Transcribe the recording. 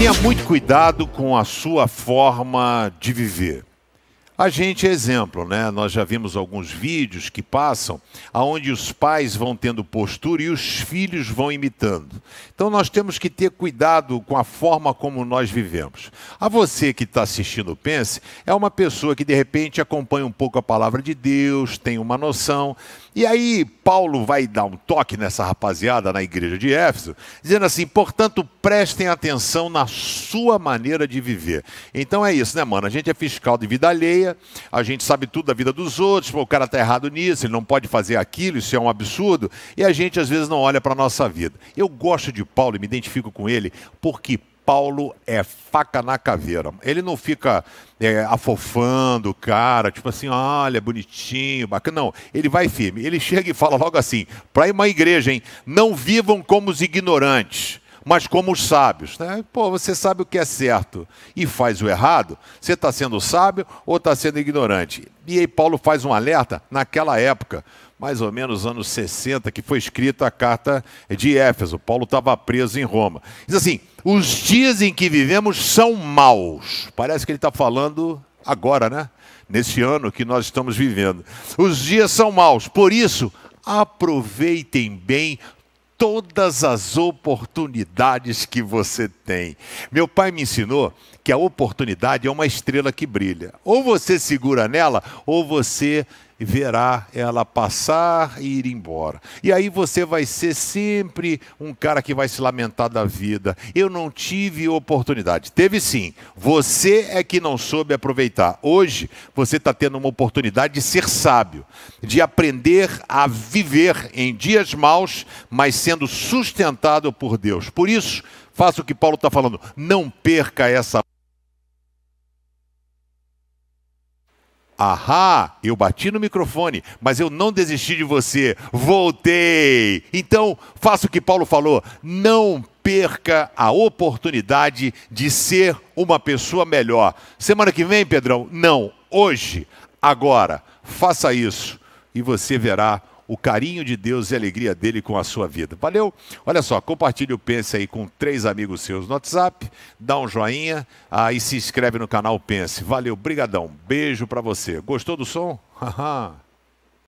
Tenha muito cuidado com a sua forma de viver. A gente é exemplo, né? Nós já vimos alguns vídeos que passam aonde os pais vão tendo postura e os filhos vão imitando. Então nós temos que ter cuidado com a forma como nós vivemos. A você que está assistindo Pense é uma pessoa que de repente acompanha um pouco a palavra de Deus, tem uma noção. E aí Paulo vai dar um toque nessa rapaziada na igreja de Éfeso, dizendo assim: portanto, prestem atenção na sua maneira de viver. Então é isso, né, mano? A gente é fiscal de vida alheia a gente sabe tudo da vida dos outros, o cara está errado nisso, ele não pode fazer aquilo, isso é um absurdo, e a gente às vezes não olha para a nossa vida. Eu gosto de Paulo e me identifico com ele porque Paulo é faca na caveira. Ele não fica é, afofando o cara, tipo assim, olha, bonitinho, bacana. Não, ele vai firme. Ele chega e fala logo assim, para uma igreja, hein? Não vivam como os ignorantes mas como os sábios. Né? Pô, você sabe o que é certo e faz o errado, você está sendo sábio ou está sendo ignorante? E aí Paulo faz um alerta naquela época, mais ou menos anos 60, que foi escrita a carta de Éfeso. Paulo estava preso em Roma. Diz assim: os dias em que vivemos são maus. Parece que ele está falando agora, né? Nesse ano que nós estamos vivendo. Os dias são maus, por isso aproveitem bem todas as oportunidades que você tem. Meu pai me ensinou que a oportunidade é uma estrela que brilha. Ou você segura nela, ou você verá ela passar e ir embora. E aí você vai ser sempre um cara que vai se lamentar da vida. Eu não tive oportunidade. Teve sim. Você é que não soube aproveitar. Hoje você está tendo uma oportunidade de ser sábio, de aprender a viver em dias maus, mas sendo sustentado por Deus. Por isso, faça o que Paulo está falando. Não perca essa Ahá, eu bati no microfone, mas eu não desisti de você, voltei. Então, faça o que Paulo falou, não perca a oportunidade de ser uma pessoa melhor. Semana que vem, Pedrão? Não, hoje, agora. Faça isso e você verá o carinho de Deus e a alegria dele com a sua vida. Valeu? Olha só, compartilhe o Pense aí com três amigos seus no WhatsApp, dá um joinha aí se inscreve no canal Pense. Valeu, brigadão. Beijo para você. Gostou do som? Haha.